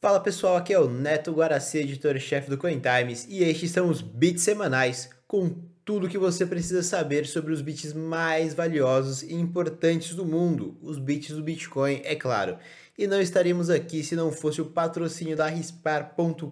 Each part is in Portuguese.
Fala pessoal, aqui é o Neto Guaraci, editor-chefe do Coin Times, e estes são os bits semanais com tudo que você precisa saber sobre os bits mais valiosos e importantes do mundo, os bits do Bitcoin, é claro. E não estaríamos aqui se não fosse o patrocínio da rispar.com.br,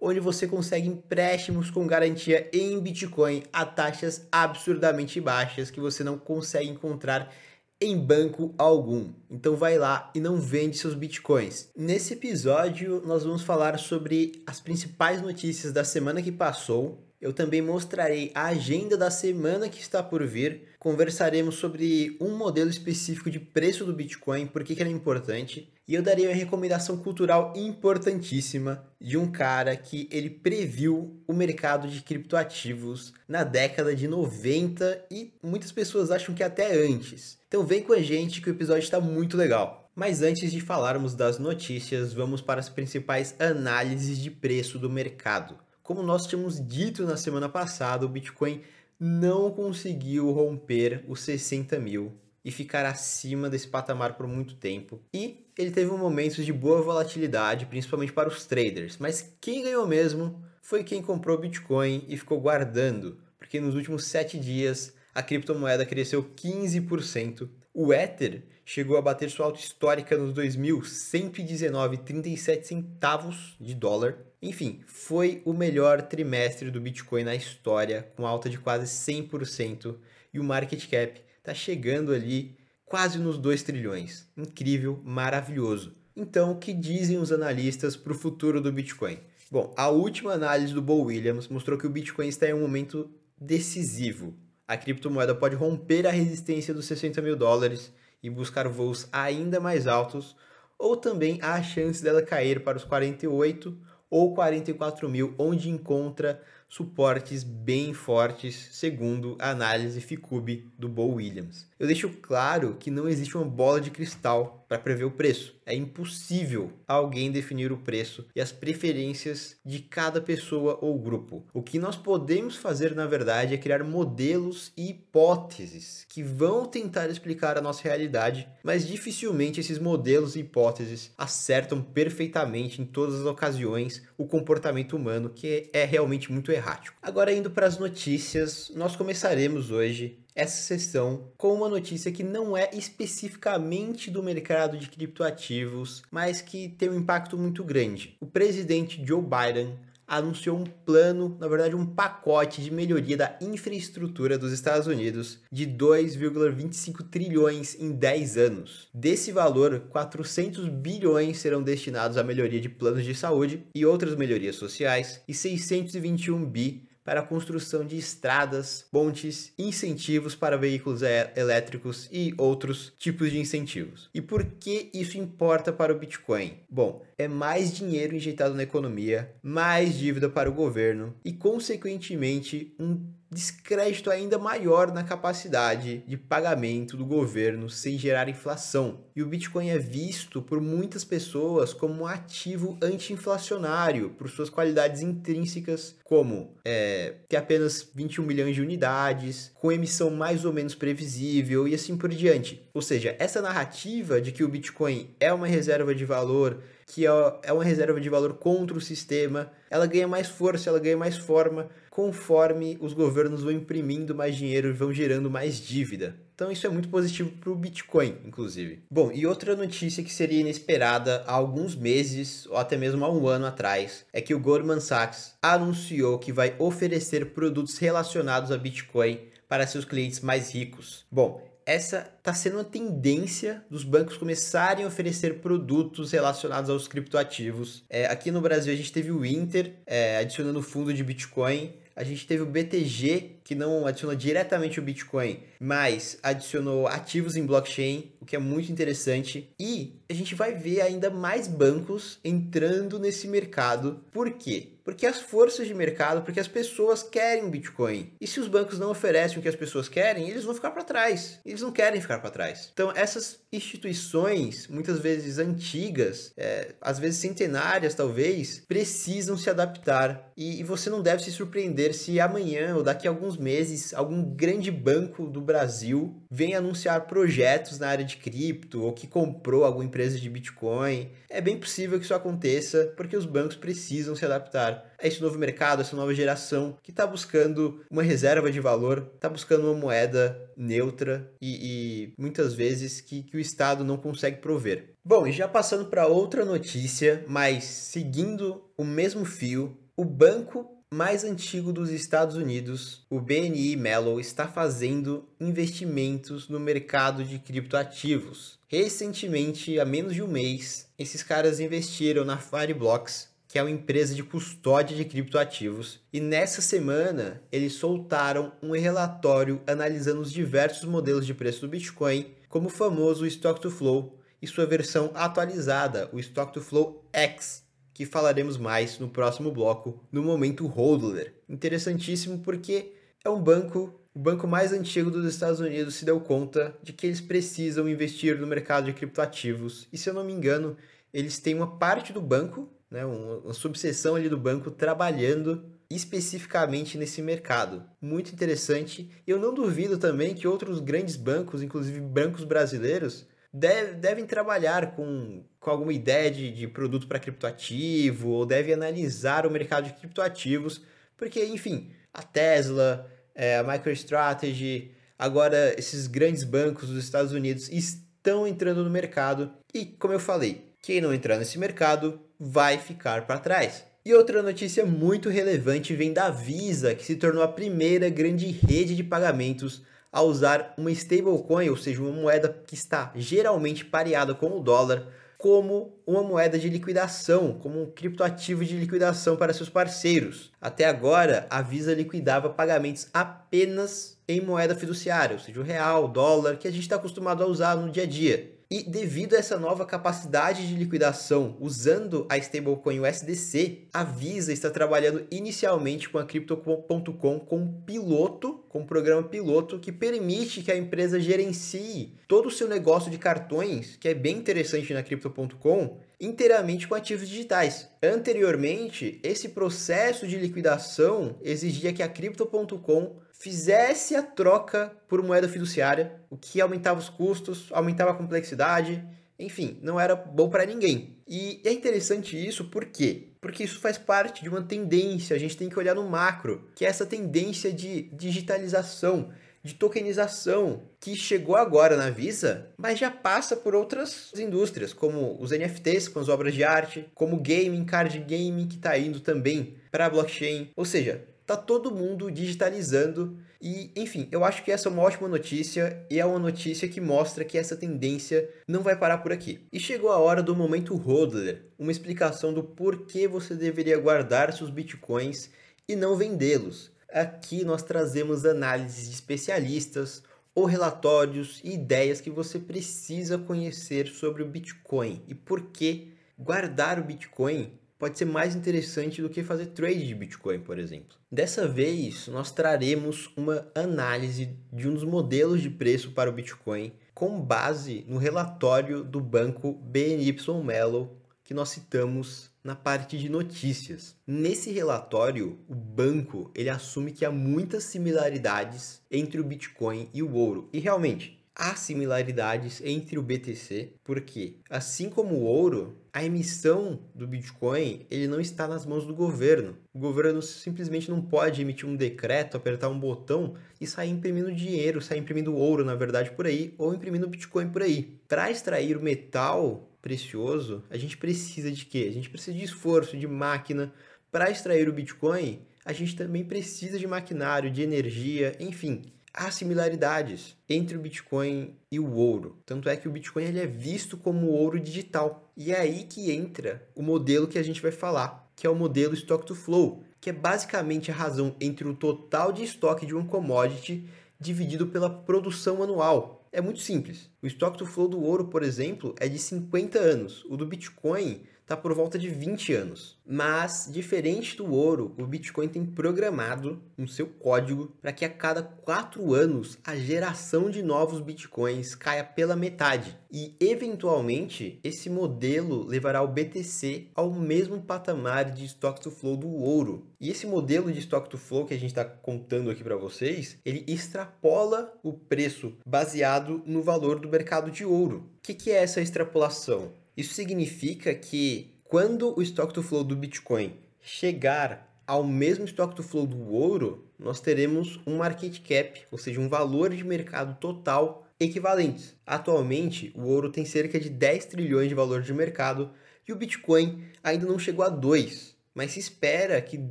onde você consegue empréstimos com garantia em Bitcoin a taxas absurdamente baixas que você não consegue encontrar em banco algum. Então vai lá e não vende seus bitcoins. Nesse episódio nós vamos falar sobre as principais notícias da semana que passou. Eu também mostrarei a agenda da semana que está por vir. Conversaremos sobre um modelo específico de preço do Bitcoin, por que, que ele é importante. E eu darei uma recomendação cultural importantíssima de um cara que ele previu o mercado de criptoativos na década de 90 e muitas pessoas acham que até antes. Então vem com a gente que o episódio está muito legal. Mas antes de falarmos das notícias, vamos para as principais análises de preço do mercado. Como nós tínhamos dito na semana passada, o Bitcoin não conseguiu romper os 60 mil e ficar acima desse patamar por muito tempo. E ele teve momentos de boa volatilidade, principalmente para os traders. Mas quem ganhou mesmo foi quem comprou Bitcoin e ficou guardando, porque nos últimos 7 dias a criptomoeda cresceu 15%. O Ether chegou a bater sua alta histórica nos 2.119,37 centavos de dólar. Enfim, foi o melhor trimestre do Bitcoin na história, com alta de quase 100%, e o market cap está chegando ali quase nos 2 trilhões. Incrível, maravilhoso. Então, o que dizem os analistas para o futuro do Bitcoin? Bom, a última análise do Bo Williams mostrou que o Bitcoin está em um momento decisivo a criptomoeda pode romper a resistência dos 60 mil dólares e buscar voos ainda mais altos, ou também há a chance dela cair para os 48 ou 44 mil, onde encontra suportes bem fortes, segundo a análise Ficube do Bo Williams. Eu deixo claro que não existe uma bola de cristal para prever o preço. É impossível alguém definir o preço e as preferências de cada pessoa ou grupo. O que nós podemos fazer, na verdade, é criar modelos e hipóteses que vão tentar explicar a nossa realidade, mas dificilmente esses modelos e hipóteses acertam perfeitamente em todas as ocasiões o comportamento humano, que é realmente muito errático. Agora, indo para as notícias, nós começaremos hoje essa sessão com uma notícia que não é especificamente do mercado de criptoativos, mas que tem um impacto muito grande. O presidente Joe Biden anunciou um plano, na verdade um pacote de melhoria da infraestrutura dos Estados Unidos de 2,25 trilhões em 10 anos. Desse valor, 400 bilhões serão destinados à melhoria de planos de saúde e outras melhorias sociais e 621 bi para a construção de estradas, pontes, incentivos para veículos elétricos e outros tipos de incentivos. E por que isso importa para o Bitcoin? Bom, é mais dinheiro injetado na economia, mais dívida para o governo e, consequentemente, um descrédito ainda maior na capacidade de pagamento do governo sem gerar inflação. E o Bitcoin é visto por muitas pessoas como um ativo anti-inflacionário por suas qualidades intrínsecas, como é, ter apenas 21 milhões de unidades, com emissão mais ou menos previsível e assim por diante. Ou seja, essa narrativa de que o Bitcoin é uma reserva de valor que é, é uma reserva de valor contra o sistema, ela ganha mais força, ela ganha mais forma conforme os governos vão imprimindo mais dinheiro e vão gerando mais dívida. Então isso é muito positivo para o Bitcoin, inclusive. Bom, e outra notícia que seria inesperada há alguns meses ou até mesmo há um ano atrás é que o Goldman Sachs anunciou que vai oferecer produtos relacionados a Bitcoin para seus clientes mais ricos. Bom, essa está sendo uma tendência dos bancos começarem a oferecer produtos relacionados aos criptoativos. É, aqui no Brasil a gente teve o Inter é, adicionando fundo de Bitcoin. A gente teve o BTG, que não adiciona diretamente o Bitcoin, mas adicionou ativos em blockchain, o que é muito interessante. E a gente vai ver ainda mais bancos entrando nesse mercado. Por quê? Porque as forças de mercado, porque as pessoas querem Bitcoin. E se os bancos não oferecem o que as pessoas querem, eles vão ficar para trás. Eles não querem ficar para trás. Então, essas instituições, muitas vezes antigas, é, às vezes centenárias talvez, precisam se adaptar. E, e você não deve se surpreender se amanhã ou daqui a alguns meses algum grande banco do Brasil vem anunciar projetos na área de cripto ou que comprou alguma empresa de Bitcoin. É bem possível que isso aconteça porque os bancos precisam se adaptar a esse novo mercado, a essa nova geração que está buscando uma reserva de valor, está buscando uma moeda neutra e, e muitas vezes que, que o Estado não consegue prover. Bom, e já passando para outra notícia, mas seguindo o mesmo fio, o banco mais antigo dos Estados Unidos, o BNI Mellon, está fazendo investimentos no mercado de criptoativos. Recentemente, há menos de um mês, esses caras investiram na Fireblocks, que é uma empresa de custódia de criptoativos, e nessa semana eles soltaram um relatório analisando os diversos modelos de preço do Bitcoin, como o famoso Stock to Flow e sua versão atualizada, o Stock to Flow X, que falaremos mais no próximo bloco, no momento Hodler. Interessantíssimo porque é um banco, o banco mais antigo dos Estados Unidos se deu conta de que eles precisam investir no mercado de criptoativos. E se eu não me engano, eles têm uma parte do banco, né, uma, subseção ali do banco trabalhando especificamente nesse mercado. Muito interessante. Eu não duvido também que outros grandes bancos, inclusive bancos brasileiros, deve, devem trabalhar com, com alguma ideia de, de produto para criptoativo ou devem analisar o mercado de criptoativos, porque, enfim, a Tesla, é, a MicroStrategy, agora esses grandes bancos dos Estados Unidos estão entrando no mercado e, como eu falei, quem não entrar nesse mercado vai ficar para trás. E outra notícia muito relevante vem da Visa, que se tornou a primeira grande rede de pagamentos a usar uma stablecoin, ou seja, uma moeda que está geralmente pareada com o dólar, como uma moeda de liquidação, como um criptoativo de liquidação para seus parceiros. Até agora, a Visa liquidava pagamentos apenas em moeda fiduciária, ou seja, o real, o dólar, que a gente está acostumado a usar no dia a dia. E devido a essa nova capacidade de liquidação usando a stablecoin USDC, a Visa está trabalhando inicialmente com a Crypto.com com um piloto, com um programa piloto que permite que a empresa gerencie todo o seu negócio de cartões, que é bem interessante na Crypto.com, inteiramente com ativos digitais. Anteriormente, esse processo de liquidação exigia que a Crypto.com fizesse a troca por moeda fiduciária, o que aumentava os custos, aumentava a complexidade, enfim, não era bom para ninguém. E é interessante isso por quê? Porque isso faz parte de uma tendência, a gente tem que olhar no macro, que é essa tendência de digitalização, de tokenização, que chegou agora na Visa, mas já passa por outras indústrias, como os NFTs com as obras de arte, como gaming, card gaming, que está indo também para a blockchain. Ou seja, tá todo mundo digitalizando e, enfim, eu acho que essa é uma ótima notícia e é uma notícia que mostra que essa tendência não vai parar por aqui. E chegou a hora do momento Hodler, uma explicação do porquê você deveria guardar seus bitcoins e não vendê-los. Aqui nós trazemos análises de especialistas ou relatórios e ideias que você precisa conhecer sobre o Bitcoin e por que guardar o Bitcoin pode ser mais interessante do que fazer trade de Bitcoin, por exemplo. Dessa vez, nós traremos uma análise de um dos modelos de preço para o Bitcoin com base no relatório do banco BNY Mellon que nós citamos na parte de notícias. Nesse relatório, o banco ele assume que há muitas similaridades entre o Bitcoin e o ouro. E realmente, há similaridades entre o BTC, porque assim como o ouro, a emissão do Bitcoin ele não está nas mãos do governo. O governo simplesmente não pode emitir um decreto, apertar um botão e sair imprimindo dinheiro, sair imprimindo ouro, na verdade, por aí, ou imprimindo Bitcoin por aí. Para extrair o metal precioso, a gente precisa de quê? A gente precisa de esforço, de máquina. Para extrair o Bitcoin, a gente também precisa de maquinário, de energia, enfim há similaridades entre o Bitcoin e o ouro. Tanto é que o Bitcoin ele é visto como ouro digital. E é aí que entra o modelo que a gente vai falar, que é o modelo Stock to Flow, que é basicamente a razão entre o total de estoque de uma commodity dividido pela produção anual. É muito simples. O Stock to Flow do ouro, por exemplo, é de 50 anos. O do Bitcoin está por volta de 20 anos. Mas, diferente do ouro, o Bitcoin tem programado no seu código para que a cada 4 anos a geração de novos Bitcoins caia pela metade. E, eventualmente, esse modelo levará o BTC ao mesmo patamar de stock to flow do ouro. E esse modelo de stock to flow que a gente está contando aqui para vocês, ele extrapola o preço baseado no valor do mercado de ouro. O que, que é essa extrapolação? Isso significa que quando o stock to flow do Bitcoin chegar ao mesmo stock to flow do ouro, nós teremos um market cap, ou seja, um valor de mercado total equivalentes. Atualmente, o ouro tem cerca de 10 trilhões de valor de mercado e o Bitcoin ainda não chegou a 2, mas se espera que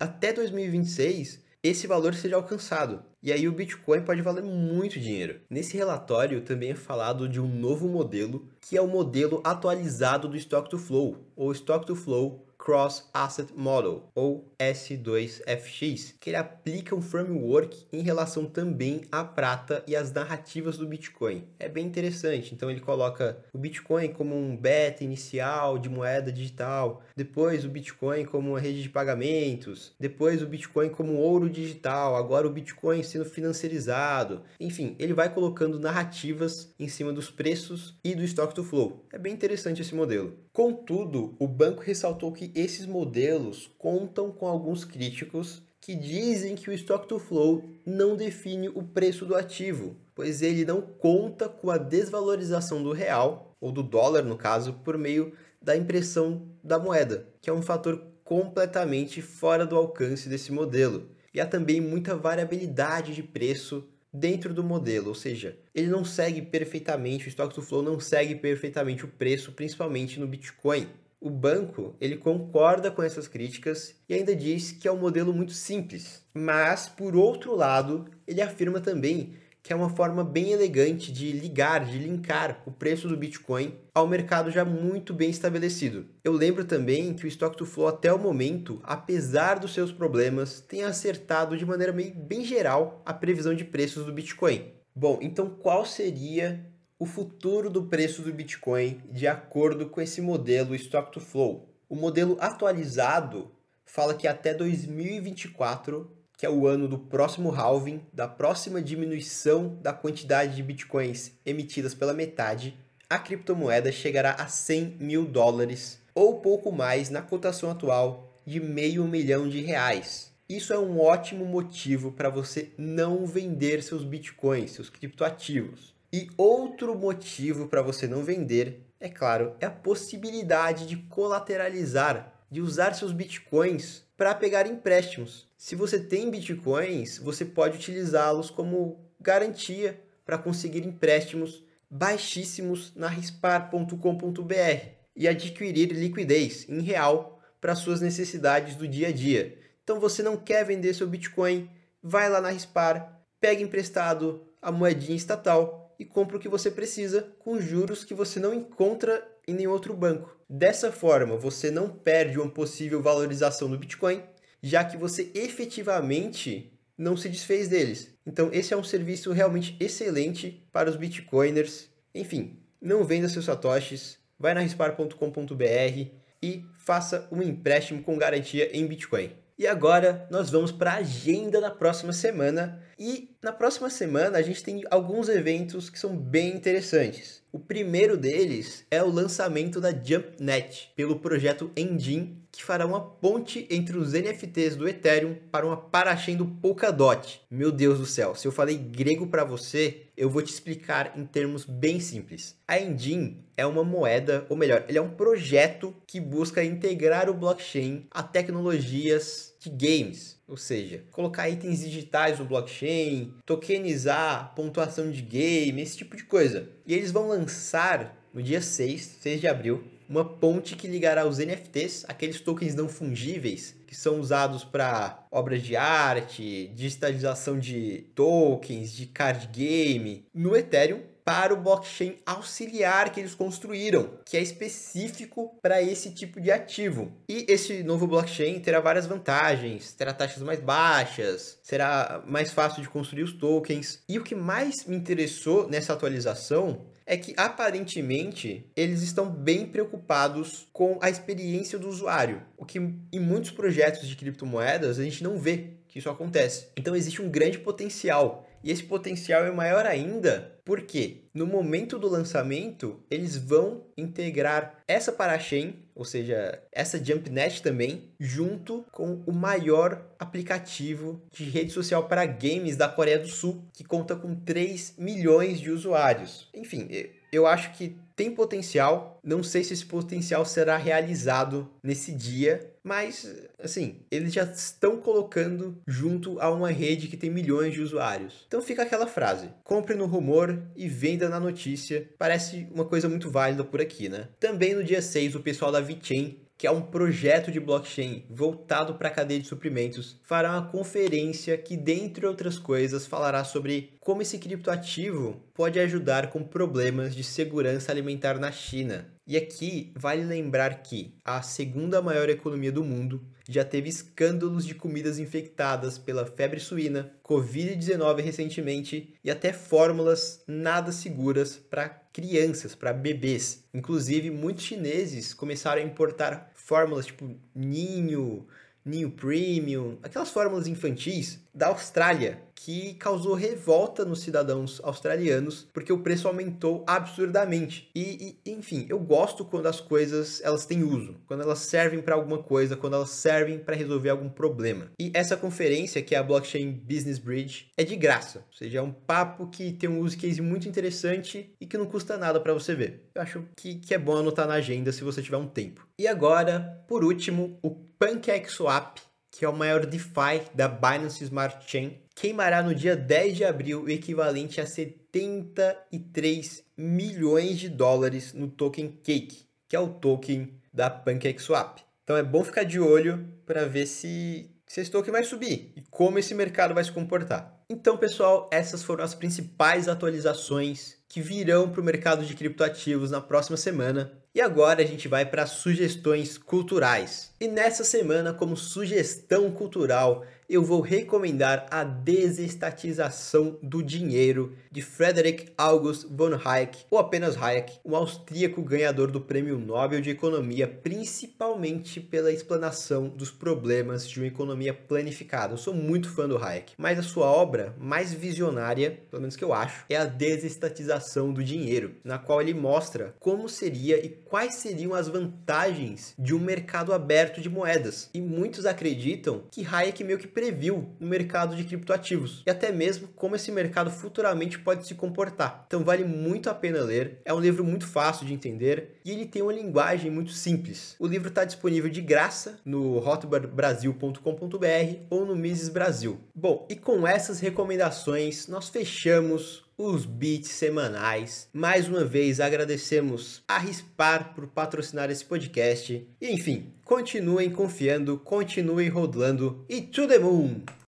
até 2026 esse valor seja alcançado. E aí o Bitcoin pode valer muito dinheiro. Nesse relatório também é falado de um novo modelo, que é o modelo atualizado do Stock to Flow, ou Stock to Flow Cross Asset Model, ou S2FX, que ele aplica um framework em relação também à prata e às narrativas do Bitcoin. É bem interessante, então ele coloca o Bitcoin como um beta inicial de moeda digital, depois o Bitcoin como uma rede de pagamentos, depois o Bitcoin como ouro digital, agora o Bitcoin sendo financiarizado. Enfim, ele vai colocando narrativas em cima dos preços e do stock to flow. É bem interessante esse modelo. Contudo, o banco ressaltou que esses modelos contam com alguns críticos que dizem que o stock to flow não define o preço do ativo, pois ele não conta com a desvalorização do real, ou do dólar no caso, por meio da impressão da moeda, que é um fator completamente fora do alcance desse modelo. E há também muita variabilidade de preço dentro do modelo, ou seja, ele não segue perfeitamente, o Stock to Flow não segue perfeitamente o preço, principalmente no Bitcoin. O banco, ele concorda com essas críticas e ainda diz que é um modelo muito simples. Mas, por outro lado, ele afirma também que é uma forma bem elegante de ligar, de linkar o preço do Bitcoin ao mercado já muito bem estabelecido. Eu lembro também que o Stock to Flow até o momento, apesar dos seus problemas, tem acertado de maneira bem geral a previsão de preços do Bitcoin. Bom, então qual seria o futuro do preço do Bitcoin de acordo com esse modelo Stock to Flow? O modelo atualizado fala que até 2024 que é o ano do próximo halving, da próxima diminuição da quantidade de bitcoins emitidas pela metade, a criptomoeda chegará a 100 mil dólares ou pouco mais na cotação atual de meio milhão de reais. Isso é um ótimo motivo para você não vender seus bitcoins, seus criptoativos. E outro motivo para você não vender, é claro, é a possibilidade de colateralizar, de usar seus bitcoins para pegar empréstimos. Se você tem bitcoins, você pode utilizá-los como garantia para conseguir empréstimos baixíssimos na rispar.com.br e adquirir liquidez em real para suas necessidades do dia a dia. Então você não quer vender seu Bitcoin, vai lá na Rispar, pega emprestado a moedinha estatal e compra o que você precisa com juros que você não encontra em nenhum outro banco. Dessa forma, você não perde uma possível valorização do Bitcoin, já que você efetivamente não se desfez deles. Então, esse é um serviço realmente excelente para os Bitcoiners. Enfim, não venda seus satoshis, vai na rispar.com.br e faça um empréstimo com garantia em Bitcoin. E agora nós vamos para a agenda da próxima semana. E na próxima semana a gente tem alguns eventos que são bem interessantes. O primeiro deles é o lançamento da JumpNet pelo projeto Engine, que fará uma ponte entre os NFTs do Ethereum para uma parachain do Polkadot. Meu Deus do céu, se eu falei grego para você, eu vou te explicar em termos bem simples. A Engine é uma moeda, ou melhor, ele é um projeto que busca integrar o blockchain a tecnologias de games, ou seja, colocar itens digitais no blockchain, tokenizar pontuação de game, esse tipo de coisa. E eles vão lançar no dia 6, 6 de abril, uma ponte que ligará os NFTs, aqueles tokens não fungíveis que são usados para obras de arte, digitalização de tokens, de card game, no Ethereum para o blockchain auxiliar que eles construíram, que é específico para esse tipo de ativo. E esse novo blockchain terá várias vantagens, terá taxas mais baixas, será mais fácil de construir os tokens. E o que mais me interessou nessa atualização é que aparentemente eles estão bem preocupados com a experiência do usuário, o que em muitos projetos de criptomoedas a gente não vê que isso acontece. Então existe um grande potencial. E esse potencial é maior ainda porque no momento do lançamento eles vão integrar essa parachain, ou seja, essa JumpNet também, junto com o maior aplicativo de rede social para games da Coreia do Sul, que conta com 3 milhões de usuários. Enfim, eu acho que tem potencial. Não sei se esse potencial será realizado nesse dia, mas assim, eles já estão colocando junto a uma rede que tem milhões de usuários. Então fica aquela frase: compre no rumor e venda na notícia. Parece uma coisa muito válida por aqui, né? Também no dia 6, o pessoal da VeChain que é um projeto de blockchain voltado para a cadeia de suprimentos, fará uma conferência que, dentre outras coisas, falará sobre como esse criptoativo pode ajudar com problemas de segurança alimentar na China. E aqui vale lembrar que a segunda maior economia do mundo já teve escândalos de comidas infectadas pela febre suína, Covid-19 recentemente e até fórmulas nada seguras para crianças, para bebês. Inclusive, muitos chineses começaram a importar fórmulas tipo ninho, ninho premium, aquelas fórmulas infantis da Austrália, que causou revolta nos cidadãos australianos porque o preço aumentou absurdamente. E, e enfim, eu gosto quando as coisas elas têm uso, quando elas servem para alguma coisa, quando elas servem para resolver algum problema. E essa conferência, que é a Blockchain Business Bridge, é de graça, ou seja, é um papo que tem um use case muito interessante e que não custa nada para você ver. Eu acho que, que é bom anotar na agenda se você tiver um tempo. E agora, por último, o PancakeSwap que é o maior DeFi da Binance Smart Chain, queimará no dia 10 de abril o equivalente a 73 milhões de dólares no token Cake, que é o token da PancakeSwap. Então é bom ficar de olho para ver se, se esse token vai subir e como esse mercado vai se comportar. Então, pessoal, essas foram as principais atualizações que virão para o mercado de criptoativos na próxima semana. E agora a gente vai para sugestões culturais. E nessa semana, como sugestão cultural, eu vou recomendar A Desestatização do Dinheiro, de Frederick August von Hayek, ou apenas Hayek, um austríaco ganhador do Prêmio Nobel de Economia, principalmente pela explanação dos problemas de uma economia planificada. Eu sou muito fã do Hayek, mas a sua obra mais visionária, pelo menos que eu acho, é A Desestatização do Dinheiro, na qual ele mostra como seria e quais seriam as vantagens de um mercado aberto de moedas. E muitos acreditam que Hayek meio que previu no mercado de criptoativos e até mesmo como esse mercado futuramente pode se comportar. Então vale muito a pena ler, é um livro muito fácil de entender e ele tem uma linguagem muito simples. O livro está disponível de graça no hotbarbrasil.com.br ou no Mises Brasil. Bom, e com essas recomendações nós fechamos os beats semanais. Mais uma vez agradecemos a Rispar por patrocinar esse podcast. E enfim, continuem confiando, continuem rodando e to the moon!